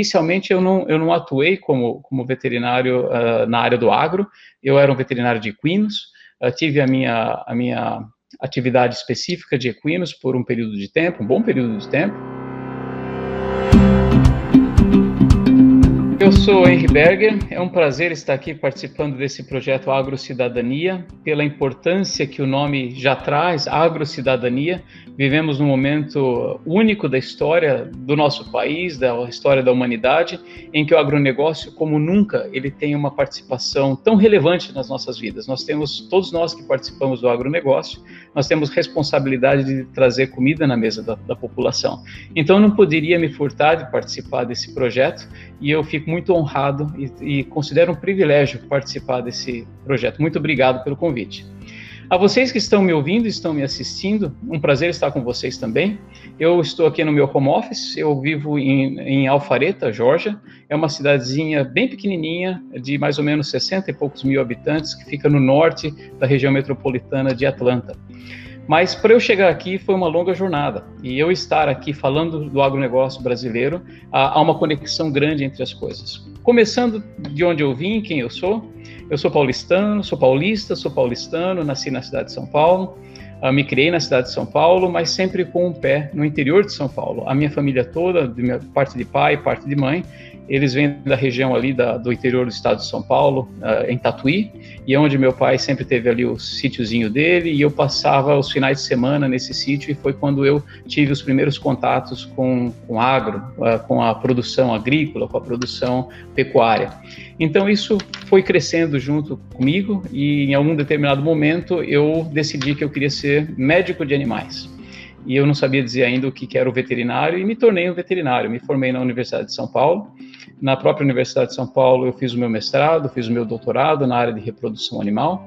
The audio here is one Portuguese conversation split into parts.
Inicialmente eu não, eu não atuei como, como veterinário uh, na área do agro, eu era um veterinário de equinos, uh, tive a minha, a minha atividade específica de equinos por um período de tempo, um bom período de tempo, sou Henry Berger, é um prazer estar aqui participando desse projeto Agrocidadania, pela importância que o nome já traz, Agrocidadania. Vivemos num momento único da história do nosso país, da história da humanidade, em que o agronegócio, como nunca, ele tem uma participação tão relevante nas nossas vidas. Nós temos, todos nós que participamos do agronegócio, nós temos responsabilidade de trazer comida na mesa da, da população. Então, não poderia me furtar de participar desse projeto e eu fico muito honrado e, e considero um privilégio participar desse projeto. Muito obrigado pelo convite. A vocês que estão me ouvindo, estão me assistindo, um prazer estar com vocês também. Eu estou aqui no meu home office, eu vivo em, em Alfareta, Georgia. É uma cidadezinha bem pequenininha, de mais ou menos 60 e poucos mil habitantes, que fica no norte da região metropolitana de Atlanta. Mas para eu chegar aqui foi uma longa jornada. E eu estar aqui falando do agronegócio brasileiro, há uma conexão grande entre as coisas. Começando de onde eu vim, quem eu sou. Eu sou paulistano, sou paulista, sou paulistano, nasci na cidade de São Paulo. Uh, me criei na cidade de São Paulo, mas sempre com um pé no interior de São Paulo. A minha família toda, de minha parte de pai, parte de mãe, eles vêm da região ali da, do interior do estado de São Paulo, uh, em Tatuí, e é onde meu pai sempre teve ali o sítiozinho dele, e eu passava os finais de semana nesse sítio, e foi quando eu tive os primeiros contatos com, com agro, uh, com a produção agrícola, com a produção pecuária. Então isso foi crescendo junto comigo, e em algum determinado momento eu decidi que eu queria ser médico de animais e eu não sabia dizer ainda o que, era o veterinário e me tornei um veterinário. Me formei na Universidade de São Paulo. Na própria Universidade de São Paulo, eu fiz o meu mestrado, fiz o meu doutorado na área de reprodução animal.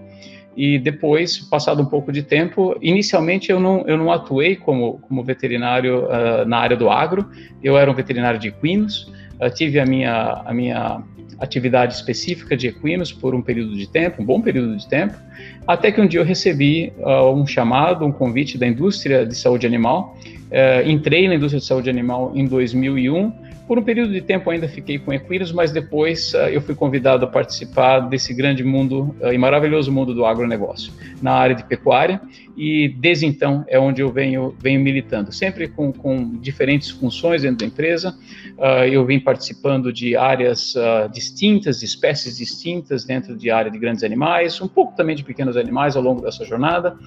E depois, passado um pouco de tempo, inicialmente eu não, eu não atuei como, como veterinário uh, na área do agro, eu era um veterinário de equinos, uh, tive a minha, a minha atividade específica de equinos por um período de tempo, um bom período de tempo, até que um dia eu recebi uh, um chamado, um convite da indústria de saúde animal. Uh, entrei na indústria de saúde animal em 2001 por um período de tempo ainda fiquei com equinos, mas depois uh, eu fui convidado a participar desse grande mundo uh, e maravilhoso mundo do agronegócio, na área de pecuária, e desde então é onde eu venho, venho militando, sempre com, com diferentes funções dentro da empresa. Uh, eu vim participando de áreas distintas, de espécies distintas dentro de área de grandes animais, um pouco também de pequenos animais ao longo dessa jornada,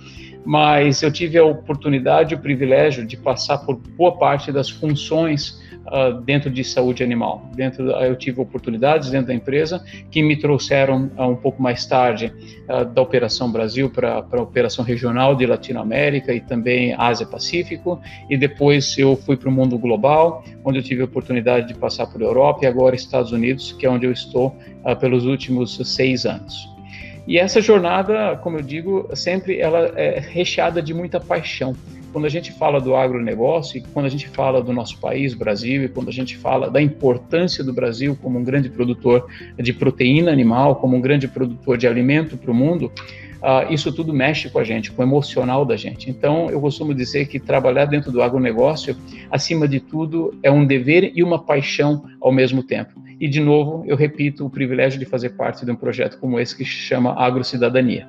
mas eu tive a oportunidade e o privilégio de passar por boa parte das funções uh, dentro de saúde animal. Dentro, eu tive oportunidades dentro da empresa que me trouxeram uh, um pouco mais tarde uh, da Operação Brasil para a Operação Regional de Latinoamérica e também Ásia Pacífico. E depois eu fui para o mundo global, onde eu tive a oportunidade de passar por Europa e agora Estados Unidos, que é onde eu estou pelos últimos seis anos. E essa jornada, como eu digo, sempre ela é recheada de muita paixão quando a gente fala do agronegócio, quando a gente fala do nosso país, Brasil, e quando a gente fala da importância do Brasil como um grande produtor de proteína animal, como um grande produtor de alimento para o mundo, uh, isso tudo mexe com a gente, com o emocional da gente. Então, eu costumo dizer que trabalhar dentro do agronegócio, acima de tudo, é um dever e uma paixão ao mesmo tempo. E, de novo, eu repito o privilégio de fazer parte de um projeto como esse que se chama Agrocidadania.